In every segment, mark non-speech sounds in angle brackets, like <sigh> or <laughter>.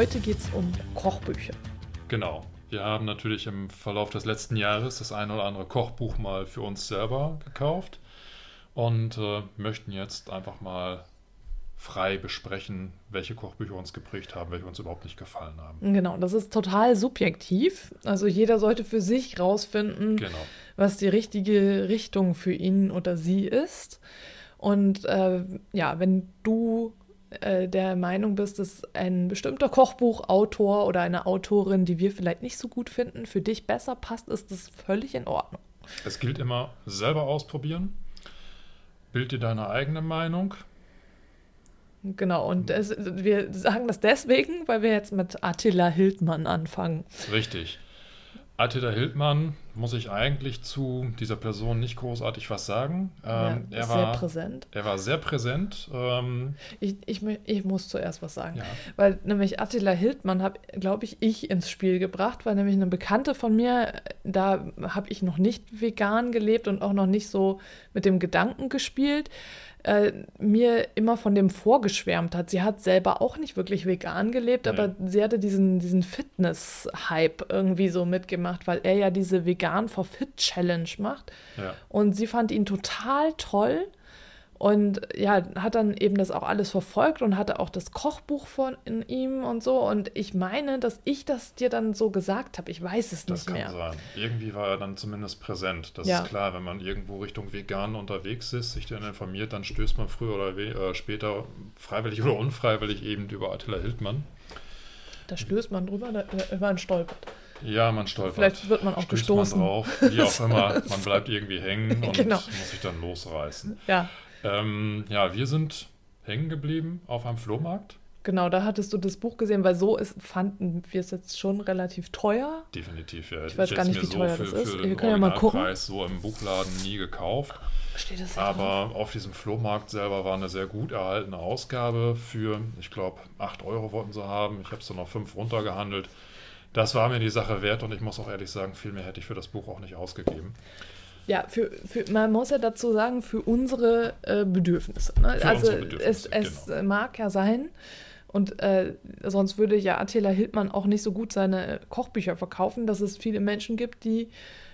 Heute geht es um Kochbücher. Genau. Wir haben natürlich im Verlauf des letzten Jahres das ein oder andere Kochbuch mal für uns selber gekauft und äh, möchten jetzt einfach mal frei besprechen, welche Kochbücher uns geprägt haben, welche uns überhaupt nicht gefallen haben. Genau, das ist total subjektiv. Also jeder sollte für sich rausfinden, Genau. was die richtige Richtung für ihn oder sie ist. Und äh, ja, wenn du äh, der Meinung bist, dass ein bestimmter Kochbuchautor oder eine Autorin, die wir vielleicht nicht so gut finden, für dich besser passt, ist das völlig in Ordnung. Es gilt immer selber ausprobieren. Bild dir deine eigene Meinung. Genau, und es, wir sagen das deswegen, weil wir jetzt mit Attila Hildmann anfangen. Richtig. Attila Hildmann muss ich eigentlich zu dieser Person nicht großartig was sagen. Ähm, ja, er, sehr war, präsent. er war sehr präsent. Ähm, Ich, ich, ich muss zuerst was sagen. ja. Weil nämlich Attila Hildmann habe, glaube ich, ich ins Spiel gebracht, weil nämlich eine Bekannte von mir, da habe ich noch nicht vegan gelebt und auch noch nicht so mit dem Gedanken gespielt, äh, mir immer von dem vorgeschwärmt hat. Sie hat selber auch nicht wirklich vegan gelebt, Nee. aber sie hatte diesen, diesen Fitness-Hype irgendwie so mitgemacht, weil er ja diese Vegan for Fit Challenge macht. ja. Und sie fand ihn total toll und ja, hat dann eben das auch alles verfolgt und hatte auch das Kochbuch von in ihm und so. Und ich meine, dass ich das dir dann so gesagt habe. Ich weiß es Das nicht kann mehr. sein. Irgendwie war er dann zumindest präsent. Das Ja. ist klar, wenn man irgendwo Richtung Vegan unterwegs ist, sich dann informiert, dann stößt man früher oder äh, später, freiwillig <laughs> oder unfreiwillig, eben über Attila Hildmann. Da stößt man drüber, da, da man stolpert. Ja, man stolpert. Vielleicht wird man auch stößt gestoßen. Man drauf, wie auch <laughs> immer. Man bleibt irgendwie hängen und Genau. muss sich dann losreißen. Ja, Ähm, ja, wir sind hängen geblieben auf einem Flohmarkt. genau, da hattest du das Buch gesehen, weil so ist, fanden wir es jetzt schon relativ teuer. Definitiv, ja. Ich weiß hätte gar nicht, wie teuer für, das ist. Für Wir können ja mal gucken. So im Buchladen nie gekauft. Steht das Aber auf diesem Flohmarkt selber war eine sehr gut erhaltene Ausgabe für, ich glaube, 8 Euro wollten sie haben. Ich habe es dann auf 5 runtergehandelt. Das war mir die Sache wert und ich muss auch ehrlich sagen, viel mehr hätte ich für das Buch auch nicht ausgegeben. Ja, für, für, man muss ja dazu sagen, für unsere äh, Bedürfnisse. Ne? Für also unsere Bedürfnisse, es, es genau. mag ja sein, und äh, sonst würde ja Attila Hildmann auch nicht so gut seine Kochbücher verkaufen, dass es viele Menschen gibt, die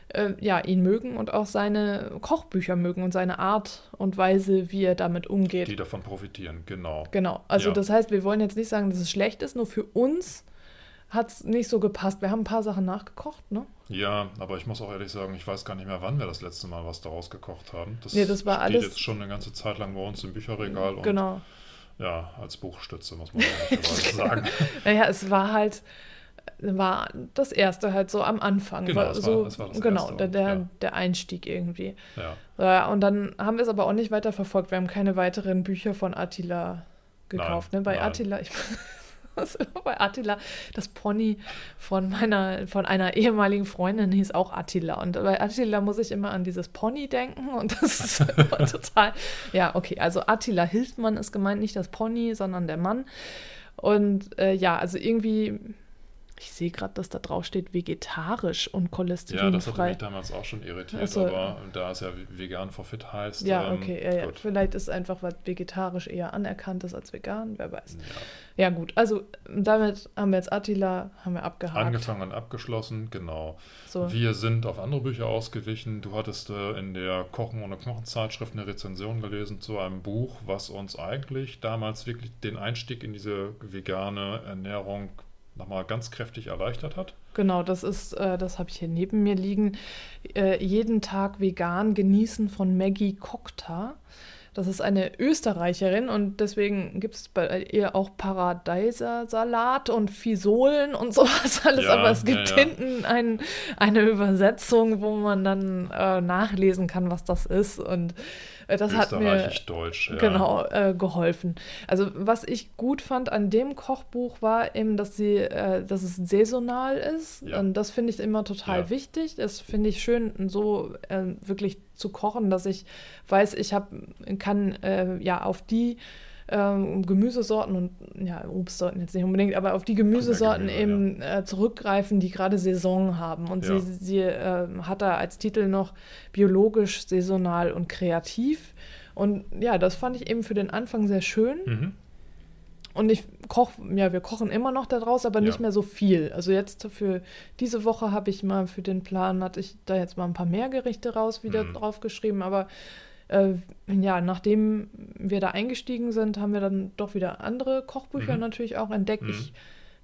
äh, ja, ihn mögen und auch seine Kochbücher mögen und seine Art und Weise, wie er damit umgeht. Die davon profitieren, genau. Genau. Also Ja. das heißt, wir wollen jetzt nicht sagen, dass es schlecht ist, nur für uns hat es nicht so gepasst. Wir haben ein paar Sachen nachgekocht, ne? Ja, aber ich muss auch ehrlich sagen, ich weiß gar nicht mehr, wann wir das letzte Mal was daraus gekocht haben. Das Nee, das war steht alles- jetzt schon eine ganze Zeit lang bei uns im Bücherregal und Genau. ja, als Buchstütze, muss man <laughs> sagen. Naja, es war halt, war das erste halt so am Anfang. Genau, war so, es war das genau, erste der, und, der, ja. der Einstieg irgendwie. Ja, Ja, und dann haben wir es aber auch nicht weiter verfolgt. Wir haben keine weiteren Bücher von Attila gekauft. Nein, ne? Bei nein. Attila, ich <laughs> muss immer bei Attila, das Pony von meiner, von einer ehemaligen Freundin hieß auch Attila. Und bei Attila muss ich immer an dieses Pony denken und das ist <laughs> immer total. Ja, okay, also Attila Hildmann ist gemeint, nicht das Pony, sondern der Mann. Und äh, ja, also irgendwie, ich sehe gerade, dass da drauf steht vegetarisch und ja das cholesterinfrei. mich damals auch schon irritiert, Also- aber da es ja vegan for fit heißt. Ja, ähm, okay, ja, ja. Vielleicht ist einfach, was vegetarisch eher anerkannt ist als vegan, wer weiß. Ja. Ja, gut, also damit haben wir jetzt Attila, haben wir abgehakt. Angefangen und abgeschlossen, genau. So. Wir sind auf andere Bücher ausgewichen. Du hattest äh, in der Kochen ohne Knochen Zeitschrift eine Rezension gelesen zu einem Buch, was uns eigentlich damals wirklich den Einstieg in diese vegane Ernährung nochmal ganz kräftig erleichtert hat. Genau, das ist, äh, das habe ich hier neben mir liegen. Äh, jeden Tag vegan genießen von Maggie Kokta. Das ist eine Österreicherin und deswegen gibt es bei ihr auch Paradeisersalat und Fisolen und <laughs> sowas alles. Ja, Aber es gibt ja, ja. hinten ein, eine Übersetzung, wo man dann äh, nachlesen kann, was das ist. Und das hat mir Österreichisch-Deutsch, ja. genau äh, geholfen. Also was ich gut fand an dem Kochbuch war eben, dass sie, äh, dass es saisonal ist. Ja. Und das finde ich immer total Ja. wichtig. Das finde ich schön, so äh, wirklich zu kochen, dass ich weiß, ich hab, kann äh, ja auf die ähm, Gemüsesorten und ja, Obstsorten jetzt nicht unbedingt, aber auf die Gemüsesorten Gemüse, eben äh, zurückgreifen, die gerade Saison haben. Und Ja. sie, sie äh, hat da als Titel noch biologisch, saisonal und kreativ. Und ja, das fand ich eben für den Anfang sehr schön. Mhm. Und ich koche, ja, wir kochen immer noch daraus, aber nicht Ja. mehr so viel. Also jetzt für diese Woche habe ich mal für den Plan, hatte ich da jetzt mal ein paar mehr Gerichte raus wieder Mhm. draufgeschrieben, aber äh, ja, nachdem wir da eingestiegen sind, haben wir dann doch wieder andere Kochbücher Mhm. natürlich auch entdeckt. Mhm. Ich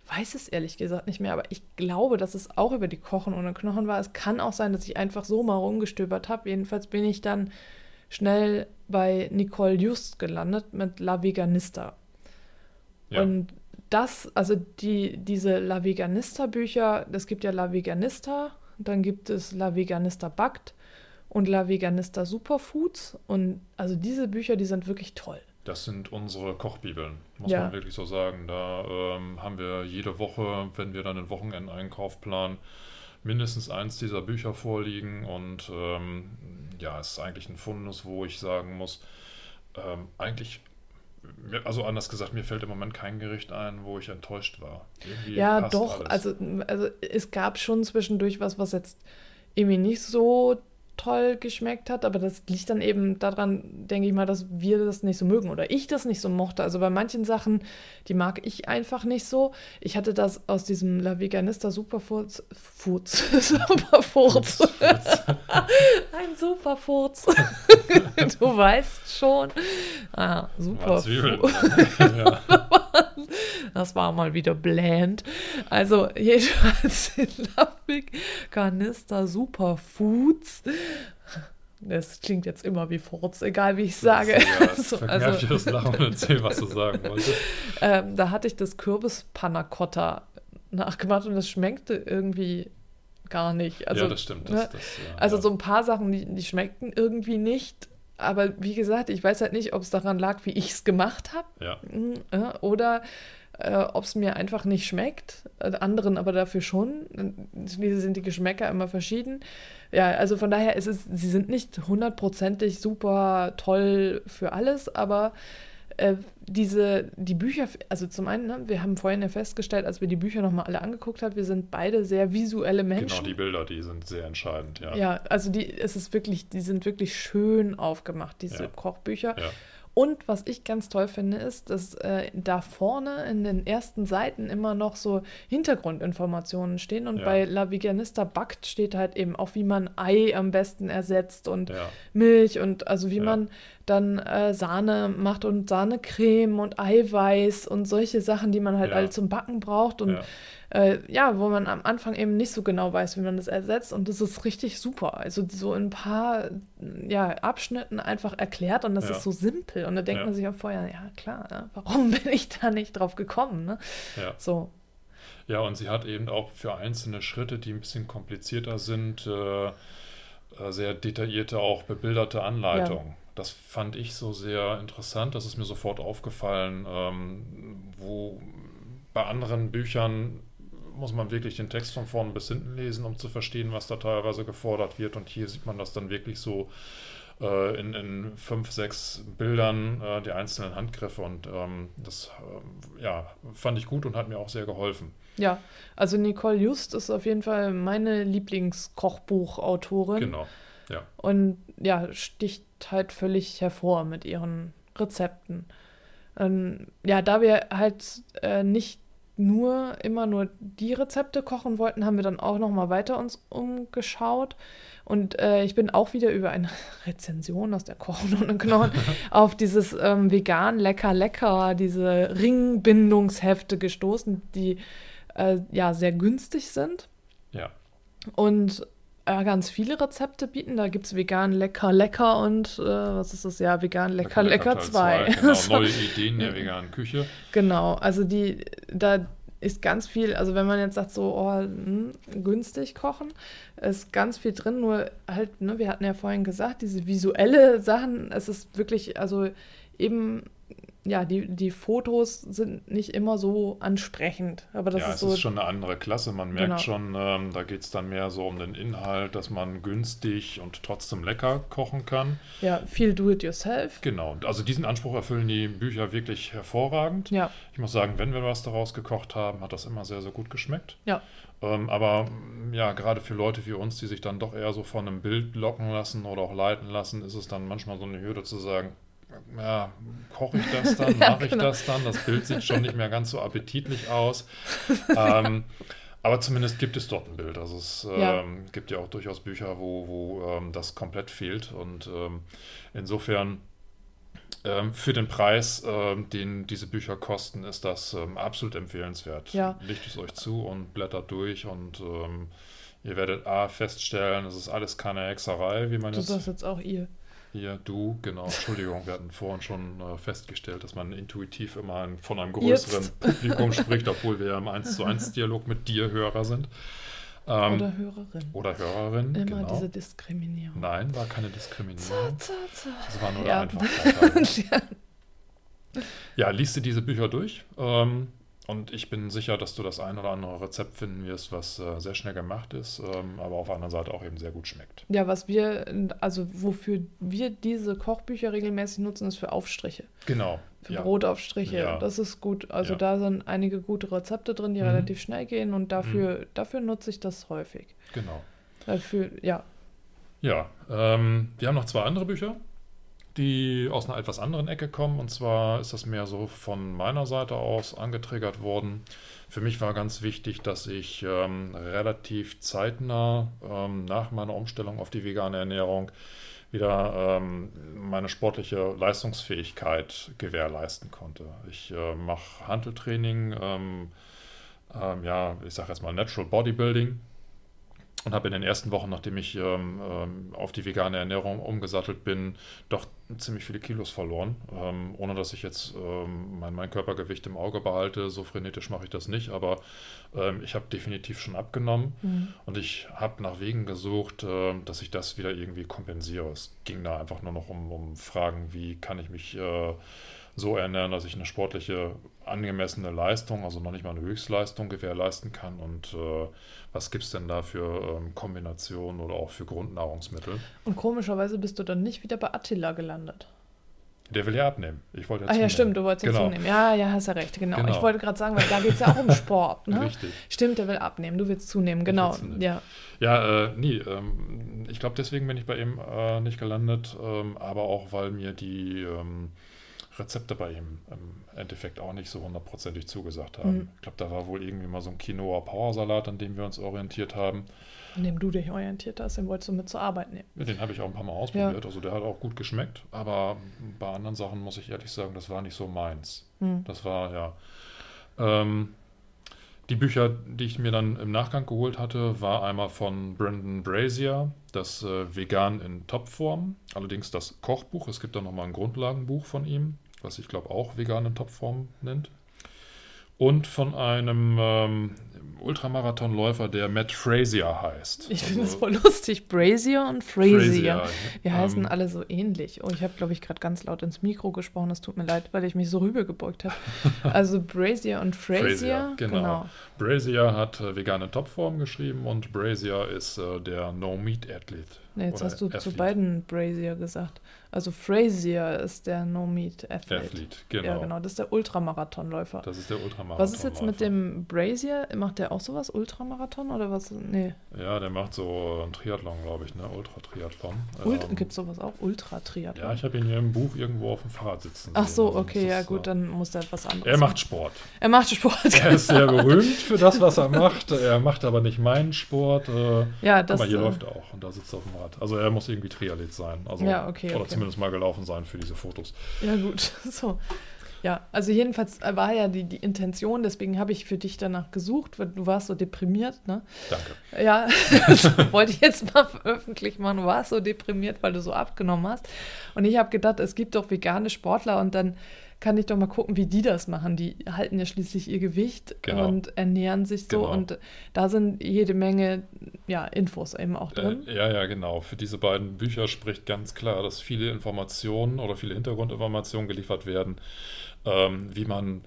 weiß es ehrlich gesagt nicht mehr, aber ich glaube, dass es auch über die Kochen ohne Knochen war. Es kann auch sein, dass ich einfach so mal rumgestöbert habe. Jedenfalls bin ich dann schnell bei Nicole Just gelandet mit La Veganista. Ja. Und das, also die, diese La Veganista-Bücher, es gibt ja La Veganista, dann gibt es La Veganista Backt und La Veganista Superfoods. Und also diese Bücher, die sind wirklich toll. Das sind unsere Kochbibeln, muss Ja. man wirklich so sagen. Da ähm, haben wir jede Woche, wenn wir dann den Wochenendeinkauf planen, mindestens eins dieser Bücher vorliegen. Und ähm, ja, es ist eigentlich ein Fundus, wo ich sagen muss, ähm, eigentlich, also anders gesagt, mir fällt im Moment kein Gericht ein, wo ich enttäuscht war. Irgendwie Ja, doch. alles. Also, also es gab schon zwischendurch was, was jetzt irgendwie nicht so toll geschmeckt hat, aber das liegt dann eben daran, denke ich mal, dass wir das nicht so mögen oder ich das nicht so mochte. Also bei manchen Sachen, die mag ich einfach nicht so. Ich hatte das aus diesem La Veganista Superfurz, Furz, <laughs> Superfurz, <laughs> ein Superfurz. <laughs> du weißt schon. Ah, Mal Zwiebeln. Superfurz. Ja. <laughs> Das war mal wieder bland. Also jedenfalls <laughs> in Lavik Canister Superfoods. Das klingt jetzt immer wie Furz, egal wie ich sage. Ja, <laughs> So, verkneif also, dir das Lachen und erzähl, was du sagen wolltest. ähm, da hatte ich das Kürbis Panna Cotta nachgemacht und das schmeckte irgendwie gar nicht. Also, ja, das stimmt. Das, ne? das, ja, Also ja. so ein paar Sachen, die, die schmeckten irgendwie nicht. Aber wie gesagt, ich weiß halt nicht, ob es daran lag, wie ich es gemacht habe. Ja, Mm, äh, Oder äh, ob es mir einfach nicht schmeckt, äh, anderen aber dafür schon. Schließlich sind die Geschmäcker immer verschieden. Ja, also von daher ist es, sie sind nicht hundertprozentig super toll für alles, aber äh, diese, die Bücher, also zum einen, ne, wir haben vorhin ja festgestellt, als wir die Bücher nochmal alle angeguckt haben, wir sind beide sehr visuelle Menschen. genau, die Bilder, die sind sehr entscheidend, ja. Ja, also die, es ist wirklich, die sind wirklich schön aufgemacht, diese Ja. Kochbücher. Ja. Und was ich ganz toll finde, ist, dass äh, da vorne in den ersten Seiten immer noch so Hintergrundinformationen stehen. Und Ja. bei La Veganista Backt steht halt eben auch, wie man Ei am besten ersetzt und Ja. Milch und also wie Ja. man dann äh, Sahne macht und Sahnecreme und Eiweiß und solche Sachen, die man halt Ja. alle zum Backen braucht. Und Ja. äh, ja, wo man am Anfang eben nicht so genau weiß, wie man das ersetzt. Und das ist richtig super. Also so in ein paar ja, Abschnitten einfach erklärt und das Ja. ist so simpel. Und da denkt Ja. man sich auch vorher, ja klar, ne? warum <laughs> bin ich da nicht drauf gekommen? Ne? Ja. So, Ja, und sie hat eben auch für einzelne Schritte, die ein bisschen komplizierter sind, äh, äh, sehr detaillierte, auch bebilderte Anleitung. Das fand ich so sehr interessant, das ist mir sofort aufgefallen, ähm, wo bei anderen Büchern muss man wirklich den Text von vorn bis hinten lesen, um zu verstehen, was da teilweise gefordert wird. Und hier sieht man das dann wirklich so äh, in, in fünf, sechs Bildern, äh, die einzelnen Handgriffe. Und ähm, das ähm, ja, fand ich gut und hat mir auch sehr geholfen. ja. Also Nicole Just ist auf jeden Fall meine Lieblingskochbuchautorin. Genau. Ja. Und ja, sticht halt völlig hervor mit ihren Rezepten. Ähm, ja, da wir halt äh, nicht nur immer nur die Rezepte kochen wollten, haben wir dann auch noch mal weiter uns umgeschaut. Und äh, ich bin auch wieder über eine <laughs> Rezension aus der Kochen ohne Knochen <laughs> auf dieses ähm, vegan lecker lecker, diese Ringbindungshefte gestoßen, die äh, ja sehr günstig sind. Ja. Und äh, ganz viele Rezepte bieten. Da gibt es vegan lecker lecker und äh, was ist das? Ja, vegan lecker lecker 2. Genau, <laughs> neue Ideen der veganen Küche. Genau, also die, da ist ganz viel, also wenn man jetzt sagt, so oh, hm, günstig kochen, ist ganz viel drin, nur halt, ne, wir hatten ja vorhin gesagt, diese visuelle Sachen, es ist wirklich, also eben ja, die, die Fotos sind nicht immer so ansprechend. Aber das ja, ist es so. ist schon eine andere Klasse. Man merkt Genau. schon, ähm, da geht es dann mehr so um den Inhalt, dass man günstig und trotzdem lecker kochen kann. ja, viel do-it-yourself. Genau, also diesen Anspruch erfüllen die Bücher wirklich hervorragend. Ja, Ich muss sagen, wenn wir was daraus gekocht haben, hat das immer sehr, sehr gut geschmeckt. ja, Ähm, aber mm, ja, gerade für Leute wie uns, die sich dann doch eher so von einem Bild locken lassen oder auch leiten lassen, ist es dann manchmal so eine Hürde zu sagen, ja, koche ich das dann, <laughs> Ja, mache ich genau. das dann? Das Bild sieht schon nicht mehr ganz so appetitlich aus. <laughs> ähm, aber zumindest gibt es dort ein Bild. Also es Ja. ähm, gibt ja auch durchaus Bücher, wo, wo ähm, das komplett fehlt. Und ähm, insofern ähm, für den Preis, ähm, den diese Bücher kosten, ist das absolut empfehlenswert. Ja. Legt es euch zu und blättert durch und ihr werdet A feststellen, es ist alles keine Hexerei, wie man du jetzt sagst jetzt auch ihr. Hier, du, genau, Entschuldigung, wir hatten vorhin schon äh, festgestellt, dass man intuitiv immer ein, von einem Jetzt. größeren Publikum spricht, obwohl wir im 1 zu 1 Dialog mit dir Hörer sind. Ähm, Oder Hörerin. oder Hörerin, Immer genau. diese Diskriminierung. Nein, war keine Diskriminierung. Za, za, za. Das war nur Ja. der Einfachheit. <laughs> ja. Ja, liest dir diese Bücher durch. Ähm, und ich bin sicher, dass du das ein oder andere Rezept finden wirst, was äh, sehr schnell gemacht ist, ähm, aber auf der anderen Seite auch eben sehr gut schmeckt. ja, was wir, also wofür wir diese Kochbücher regelmäßig nutzen, ist für Aufstriche. Genau. Für ja. Brotaufstriche. Ja. Das ist gut. Also Ja. da sind einige gute Rezepte drin, die Mhm. relativ schnell gehen und dafür, dafür nutze ich das häufig. Genau. Dafür, ja. Ja, ähm, wir haben noch zwei andere Bücher, die aus einer etwas anderen Ecke kommen. Und zwar ist das mehr so von meiner Seite aus angetriggert worden. Für mich war ganz wichtig, dass ich ähm, relativ zeitnah ähm, nach meiner Umstellung auf die vegane Ernährung wieder ähm, meine sportliche Leistungsfähigkeit gewährleisten konnte. Ich äh, mache Handeltraining, ähm, ähm, ja, ich sage jetzt mal Natural Bodybuilding und habe in den ersten Wochen, nachdem ich ähm, ähm, auf die vegane Ernährung umgesattelt bin, doch ziemlich viele Kilos verloren, ähm, ohne dass ich jetzt ähm, mein, mein Körpergewicht im Auge behalte. So frenetisch mache ich das nicht, aber ähm, ich habe definitiv schon abgenommen Mhm. und ich habe nach Wegen gesucht, ähm, dass ich das wieder irgendwie kompensiere. Es ging da einfach nur noch um, um Fragen, wie kann ich mich äh, so ernähren, dass ich eine sportliche angemessene Leistung, also noch nicht mal eine Höchstleistung gewährleisten kann und äh, was gibt es denn da für ähm, Kombinationen oder auch für Grundnahrungsmittel? Und komischerweise bist du dann nicht wieder bei Attila gelandet. Der will ja abnehmen. Ich wollte ja Ah ja, zunehmen. stimmt, du wolltest ja Genau. zunehmen. Ja, ja, hast ja recht, genau. Genau. Ich wollte gerade sagen, weil da geht es ja auch um <laughs> Sport, ne? Richtig. Stimmt, der will abnehmen, du willst zunehmen, genau. zunehmen. Ja. Ja, äh, nee, ähm, ich glaube, deswegen bin ich bei ihm äh, nicht gelandet, ähm, aber auch, weil mir die ähm, Rezepte bei ihm im Endeffekt auch nicht so hundertprozentig zugesagt haben. Mhm. Ich glaube, da war wohl irgendwie mal so ein Quinoa-Powersalat, an dem wir uns orientiert haben. An dem du dich orientiert hast, den wolltest du mit zur Arbeit nehmen. Den habe ich auch ein paar Mal ausprobiert, also der hat auch gut geschmeckt, aber bei anderen Sachen muss ich ehrlich sagen, das war nicht so meins. Hm. Das war ja. Ähm, die Bücher, die ich mir dann im Nachgang geholt hatte, war einmal von Brendan Brazier, das äh, Vegan in Topform. Allerdings das Kochbuch. Es gibt da nochmal ein Grundlagenbuch von ihm, was ich glaube auch Vegan in Topform nennt. Und von einem ähm, Ultramarathonläufer, der Matt Frazier heißt. Ich finde Also das voll lustig. Brazier und Frazier. Wir ähm, heißen alle so ähnlich. Oh, ich habe, glaube ich, gerade ganz laut ins Mikro gesprochen. Das tut mir leid, weil ich mich so rübergebeugt habe. <laughs> Also Brazier und Frazier. Frazier, genau. genau. Brazier hat äh, vegane Topform geschrieben und Brazier ist äh, der No-Meat-Athlet. Nee, jetzt hast du zu Athlete. beiden Brazier gesagt. Also Frazier ist der No-Meat-Athlete. Athlete, genau. Ja, genau. Das ist der Ultramarathonläufer. Das ist der Ultramarathon. Was ist jetzt mit dem Brazier? Macht der auch sowas? Ultramarathon oder was? Nee. Ja, der macht so einen Triathlon, glaube ich, ne? Ultra-Triathlon. Ult Ähm, Gibt es sowas auch? Ultra-Triathlon? Ja, ich habe ihn hier im Buch irgendwo auf dem Fahrrad sitzen Ach so, Also okay, ja gut, äh, dann muss der etwas anderes Er macht. Sport. Er macht Sport. Er ist sehr <laughs> berühmt für das, was er macht. Er macht aber nicht meinen Sport. Äh, ja, das aber hier äh, läuft er auch und da sitzt er auf dem Rad. Also er muss irgendwie Triathlet sein. Also, Ja, okay, Oder okay. zumindest mal gelaufen sein für diese Fotos. Ja, gut. <laughs> So. Ja, also jedenfalls war ja die, die Intention, deswegen habe ich für dich danach gesucht, weil du warst so deprimiert, ne? Danke. Ja, <laughs> das wollte ich jetzt mal öffentlich machen. Du warst so deprimiert, weil du so abgenommen hast. Und ich habe gedacht, es gibt doch vegane Sportler und dann kann ich doch mal gucken, wie die das machen. Die halten ja schließlich ihr Gewicht Genau. und ernähren sich so. Genau. Und da sind jede Menge ja, Infos eben auch drin. Äh, ja, ja, genau. Für diese beiden Bücher spricht ganz klar, dass viele Informationen oder viele Hintergrundinformationen geliefert werden, ähm, wie man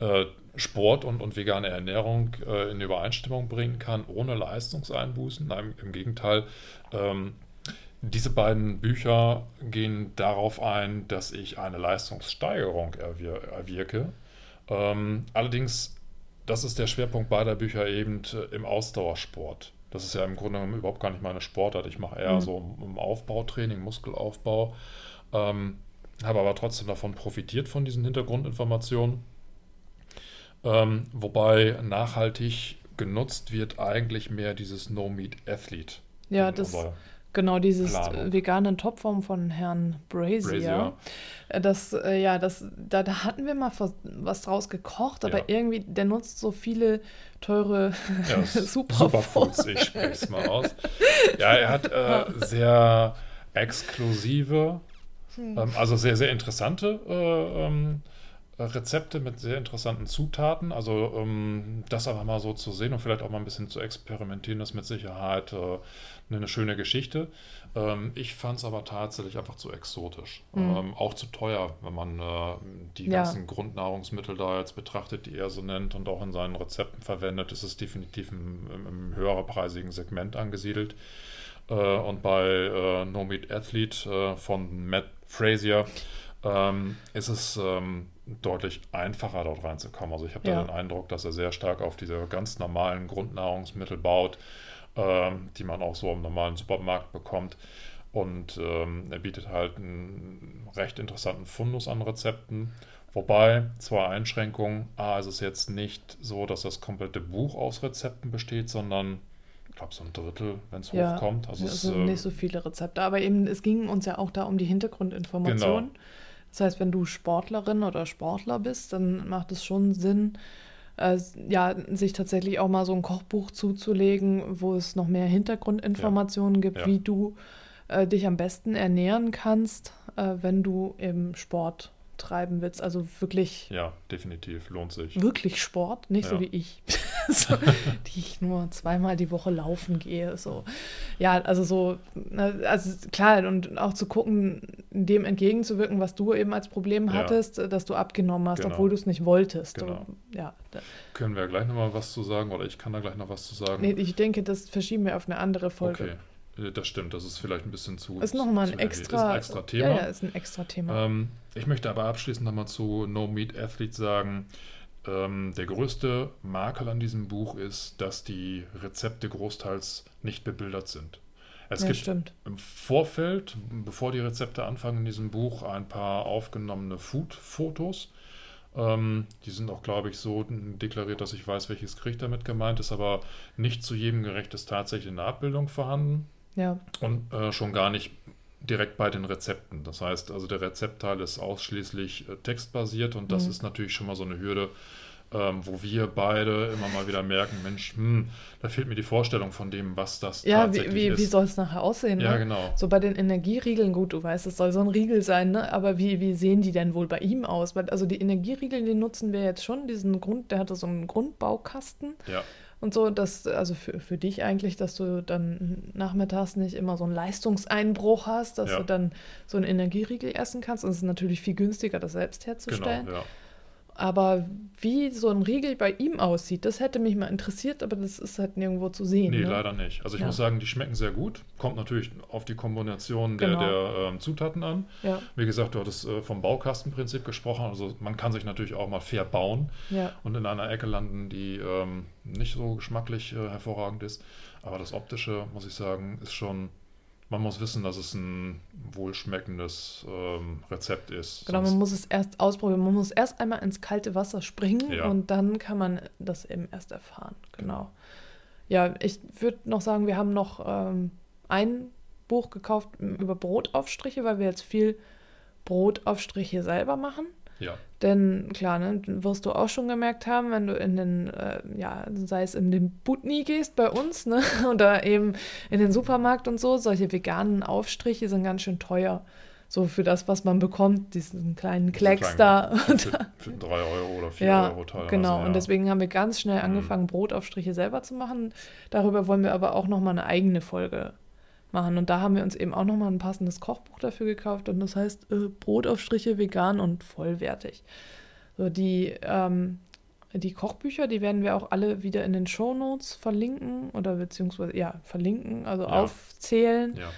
äh, Sport und, und vegane Ernährung äh, in Übereinstimmung bringen kann, ohne Leistungseinbußen. Nein, im Gegenteil. Ähm, diese beiden Bücher gehen darauf ein, dass ich eine Leistungssteigerung erwir erwirke. Ähm, allerdings, das ist der Schwerpunkt beider Bücher eben äh, im Ausdauersport. Das ist ja im Grunde genommen überhaupt gar nicht meine Sportart. Ich mache eher Mhm. so im Aufbautraining, Muskelaufbau. Ähm, habe aber trotzdem davon profitiert von diesen Hintergrundinformationen. Ähm, wobei nachhaltig genutzt wird eigentlich mehr dieses No-Meat-Athlete. Ja, in das, unserer genau, dieses äh, vegane Topform von Herrn Brazier. Brazier. Äh, Das, äh, ja, das, da, da hatten wir mal was, draus gekocht, aber Ja. irgendwie, der nutzt so viele teure Ja, <laughs> Superfoods. Superfoods, ich spreche es mal aus. Ja, er hat äh, sehr exklusive, Hm. ähm, also sehr, sehr interessante äh, ähm, Rezepte mit sehr interessanten Zutaten. Also ähm, das einfach mal so zu sehen und vielleicht auch mal ein bisschen zu experimentieren, ist mit Sicherheit äh, eine schöne Geschichte. Ähm, ich fand es aber tatsächlich einfach zu exotisch. Mhm. Ähm, auch zu teuer, wenn man äh, die Ja. ganzen Grundnahrungsmittel da jetzt betrachtet, die er so nennt und auch in seinen Rezepten verwendet, ist es definitiv im, im, im höherpreisigen Segment angesiedelt. Äh, und bei äh, No Meat Athlete äh, von Matt Frazier ähm, ist es ähm, deutlich einfacher, dort reinzukommen. Also ich habe Ja. da den Eindruck, dass er sehr stark auf diese ganz normalen Grundnahrungsmittel baut, ähm, die man auch so im normalen Supermarkt bekommt. Und ähm, er bietet halt einen recht interessanten Fundus an Rezepten. Wobei, zwei Einschränkungen. A, ist es jetzt nicht so, dass das komplette Buch aus Rezepten besteht, sondern ich glaube so ein Drittel, wenn es Ja, hochkommt. Also es es, sind äh, nicht so viele Rezepte, aber eben, es ging uns ja auch da um die Hintergrundinformation. Genau. Das heißt, wenn du Sportlerin oder Sportler bist, dann macht es schon Sinn, äh, ja, sich tatsächlich auch mal so ein Kochbuch zuzulegen, wo es noch mehr Hintergrundinformationen gibt, Ja. wie du äh, dich am besten ernähren kannst, äh, wenn du im Sport treiben willst. Also wirklich ja, definitiv, lohnt sich. wirklich Sport, nicht so Ja. wie ich, <laughs> so, die ich nur zweimal die Woche laufen gehe. So. Ja, also so, ne, also klar, und auch zu gucken, dem entgegenzuwirken, was du eben als Problem Ja. hattest, dass du abgenommen hast, Genau. obwohl du es nicht wolltest. Genau. Und, ja, Können wir gleich nochmal was zu sagen oder ich kann da gleich noch was zu sagen? nee, ich denke, das verschieben wir auf eine andere Folge. okay, Äh, das stimmt, das ist vielleicht ein bisschen zu. Ist nochmal ein extra, ein extra Thema. Ja, ja, ist ein extra Thema. Ähm, ich möchte aber abschließend nochmal zu No Meat Athlete sagen, ähm, der größte Makel an diesem Buch ist, dass die Rezepte großteils nicht bebildert sind. Es ja, gibt stimmt. im Vorfeld, bevor die Rezepte anfangen in diesem Buch, ein paar aufgenommene Food-Fotos. Ähm, die sind auch, glaube ich, so deklariert, dass ich weiß, welches Gericht damit gemeint ist, aber nicht zu jedem Gericht ist tatsächlich eine Abbildung vorhanden. Ja, Und äh, schon gar nicht direkt bei den Rezepten. Das heißt, also der Rezeptteil ist ausschließlich äh, textbasiert und das Mhm. ist natürlich schon mal so eine Hürde, ähm, wo wir beide immer mal wieder merken, Mensch, hm, da fehlt mir die Vorstellung von dem, was das ja wie, tatsächlich wie, ist. wie soll es nachher aussehen? ja, ne? genau. So bei den Energieriegeln, gut, du weißt, es soll so ein Riegel sein, ne? aber wie, wie sehen die denn wohl bei ihm aus? Weil, also die Energieriegel, die nutzen wir jetzt schon, diesen Grund, der hatte so einen Grundbaukasten Ja, und so, dass, also für, für dich eigentlich, dass du dann nachmittags nicht immer so einen Leistungseinbruch hast, dass Ja. du dann so einen Energieriegel essen kannst. Und es ist natürlich viel günstiger, das selbst genau. herzustellen. Ja. Aber wie so ein Riegel bei ihm aussieht, das hätte mich mal interessiert, aber das ist halt nirgendwo zu sehen. Nee, ne? leider nicht. Also ich Ja. muss sagen, die schmecken sehr gut. Kommt natürlich auf die Kombination der, Genau. der ähm, Zutaten an. Ja, Wie gesagt, du hattest äh, vom Baukastenprinzip gesprochen. Also man kann sich natürlich auch mal fair bauen. ja. und in einer Ecke landen, die ähm, nicht so geschmacklich äh, hervorragend ist. Aber das Optische, muss ich sagen, ist schon, man muss wissen, dass es ein wohlschmeckendes ähm, Rezept ist. Genau, man muss es erst ausprobieren. Man muss erst einmal ins kalte Wasser springen Ja. und dann kann man das eben erst erfahren. Genau. Ja, ich würde noch sagen, wir haben noch ähm, ein Buch gekauft über Brotaufstriche, weil wir jetzt viel Brotaufstriche selber machen. Ja. Denn klar, ne, wirst du auch schon gemerkt haben, wenn du in den, äh, ja, sei es in den Butni gehst bei uns, ne, <laughs> oder eben in den Supermarkt und so, solche veganen Aufstriche sind ganz schön teuer. So für das, was man bekommt, diesen kleinen Klecks da. <laughs> Für, für 3 Euro oder 4 Ja, Euro teilweise. genau. Ja. Und deswegen haben wir ganz schnell Mhm. angefangen, Brotaufstriche selber zu machen. Darüber wollen wir aber auch nochmal eine eigene Folge machen. Und da haben wir uns eben auch nochmal ein passendes Kochbuch dafür gekauft. Und das heißt äh, Brotaufstriche vegan und vollwertig. So, die, ähm, die Kochbücher, die werden wir auch alle wieder in den Shownotes verlinken oder beziehungsweise, ja, verlinken, also Ja. aufzählen. ja.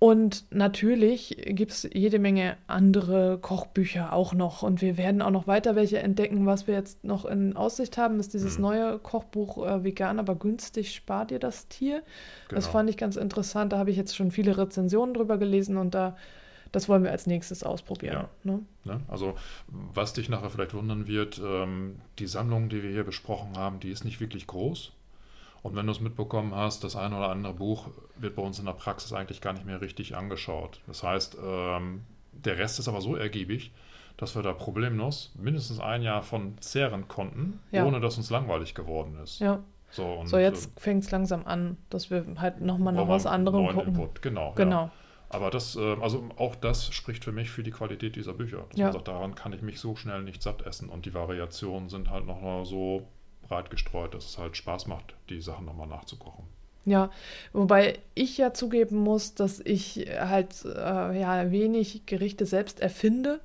Und natürlich gibt es jede Menge andere Kochbücher auch noch. Und wir werden auch noch weiter welche entdecken. Was wir jetzt noch in Aussicht haben, ist dieses Mhm. neue Kochbuch äh, Vegan, aber günstig spart ihr das Tier. Das Genau. fand ich ganz interessant. Da habe ich jetzt schon viele Rezensionen drüber gelesen und da, das wollen wir als nächstes ausprobieren. Ne? Ne? Also, was dich nachher vielleicht wundern wird, ähm, die Sammlung, die wir hier besprochen haben, die ist nicht wirklich groß. Und wenn du es mitbekommen hast, das eine oder andere Buch wird bei uns in der Praxis eigentlich gar nicht mehr richtig angeschaut. Das heißt, ähm, der Rest ist aber so ergiebig, dass wir da problemlos mindestens ein Jahr von zehren konnten, Ja. ohne dass uns langweilig geworden ist. Ja. So, So, jetzt fängt es langsam an, dass wir halt nochmal äh, wir was anderem neuen gucken. Input. Genau. Ja. Genau. Aber das, äh, also auch das spricht für mich für die Qualität dieser Bücher. Dass Ja. man sagt, daran kann ich mich so schnell nicht satt essen und die Variationen sind halt noch mal so breit gestreut, dass es halt Spaß macht, die Sachen nochmal nachzukochen. Ja, wobei ich ja zugeben muss, dass ich halt äh, ja wenig Gerichte selbst erfinde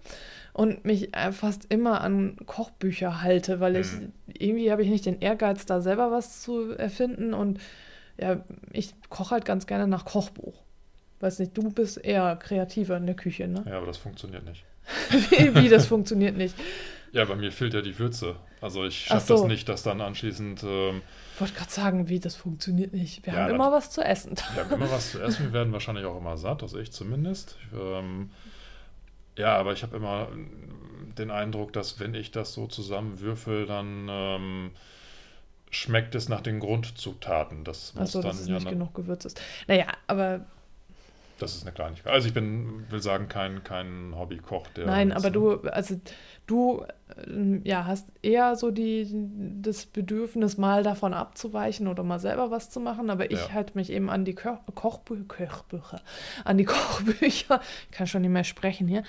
und mich äh, fast immer an Kochbücher halte, weil ich Mhm. irgendwie habe ich nicht den Ehrgeiz, da selber was zu erfinden und ja, ich koche halt ganz gerne nach Kochbuch. Weiß nicht, du bist eher kreativer in der Küche, ne? Ja, aber das funktioniert nicht. <laughs> Wie, wie das funktioniert nicht. Ja, bei mir fehlt ja die Würze. Also ich schaffe das so. nicht, dass dann anschließend, ähm, Ich wollte gerade sagen, wie das funktioniert nicht. Wir Ja, haben das- immer was zu essen. <laughs> wir haben immer was zu essen, wir werden wahrscheinlich auch immer satt, also ich zumindest. Ähm, ja, aber ich habe immer den Eindruck, dass wenn ich das so zusammenwürfel, dann ähm, schmeckt es nach den Grundzutaten. Das muss Achso, dann dass es ja nicht genug Gewürz ist. Naja, aber Das ist eine Kleinigkeit. Also ich bin, will sagen, kein, kein Hobbykoch, der. Nein, aber du, also du, ähm, ja, hast eher so die, das Bedürfnis, mal davon abzuweichen oder mal selber was zu machen, aber ich Ja. halte mich eben an die Ko Kochbü Kochbücher, an die <laughs> Kochbücher, ich kann schon nicht mehr sprechen hier.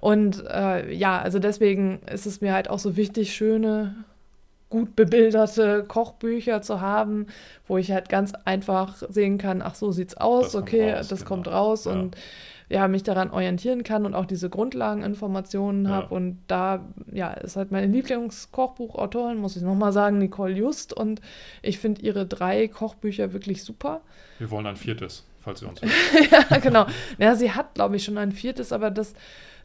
Und äh, ja, also deswegen ist es mir halt auch so wichtig, schöne, gut bebilderte Kochbücher zu haben, wo ich halt ganz einfach sehen kann, ach so sieht's aus, Das kommt okay, raus, das genau. kommt raus Ja. und ja, mich daran orientieren kann und auch diese Grundlageninformationen Ja. habe. Und da, ja, ist halt meine Lieblingskochbuchautorin, muss ich nochmal sagen, Nicole Just. Und ich finde ihre drei Kochbücher wirklich super. Wir wollen ein viertes, falls ihr uns. <laughs> ja, genau. Ja, sie hat, glaube ich, schon ein viertes, aber das,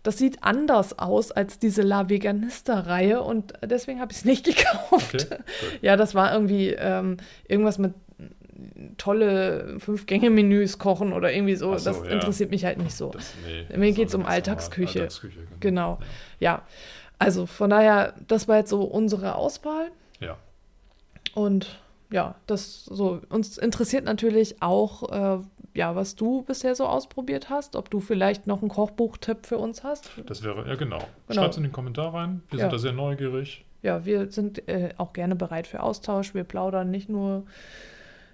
das sieht anders aus als diese La Veganista-Reihe und deswegen habe ich es nicht <laughs> gekauft. Okay. Ja, das war irgendwie ähm, irgendwas mit tolle Fünf-Gänge-Menüs kochen oder irgendwie so. So, das ja. interessiert mich halt nicht so. Das, nee, Mir geht's soll um Alltagsküche. Alltagsküche Genau. Ja. Ja, also von daher, das war jetzt so unsere Auswahl. Ja. Und ja, das so, uns interessiert natürlich auch, äh, ja, was du bisher so ausprobiert hast, ob du vielleicht noch einen Kochbuchtipp für uns hast. Das wäre, ja genau. Genau. Schreibt es in den Kommentar rein. Wir Ja. sind da sehr neugierig. Ja, wir sind äh, auch gerne bereit für Austausch. Wir plaudern nicht nur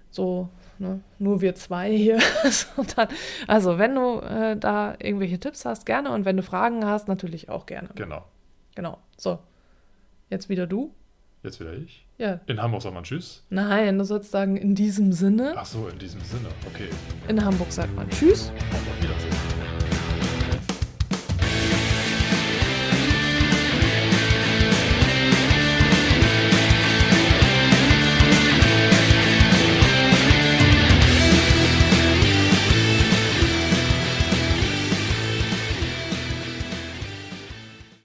so, ne, nur wir zwei hier, <laughs> sondern, also wenn du äh, da irgendwelche Tipps hast, gerne und wenn du Fragen hast, natürlich auch gerne. Genau. Genau. So, jetzt wieder du. Jetzt wieder ich. Ja, In Hamburg sagt man Tschüss. nein, du sollst sagen, in diesem Sinne. Ach so, in diesem Sinne. Okay. In Hamburg sagt man Tschüss.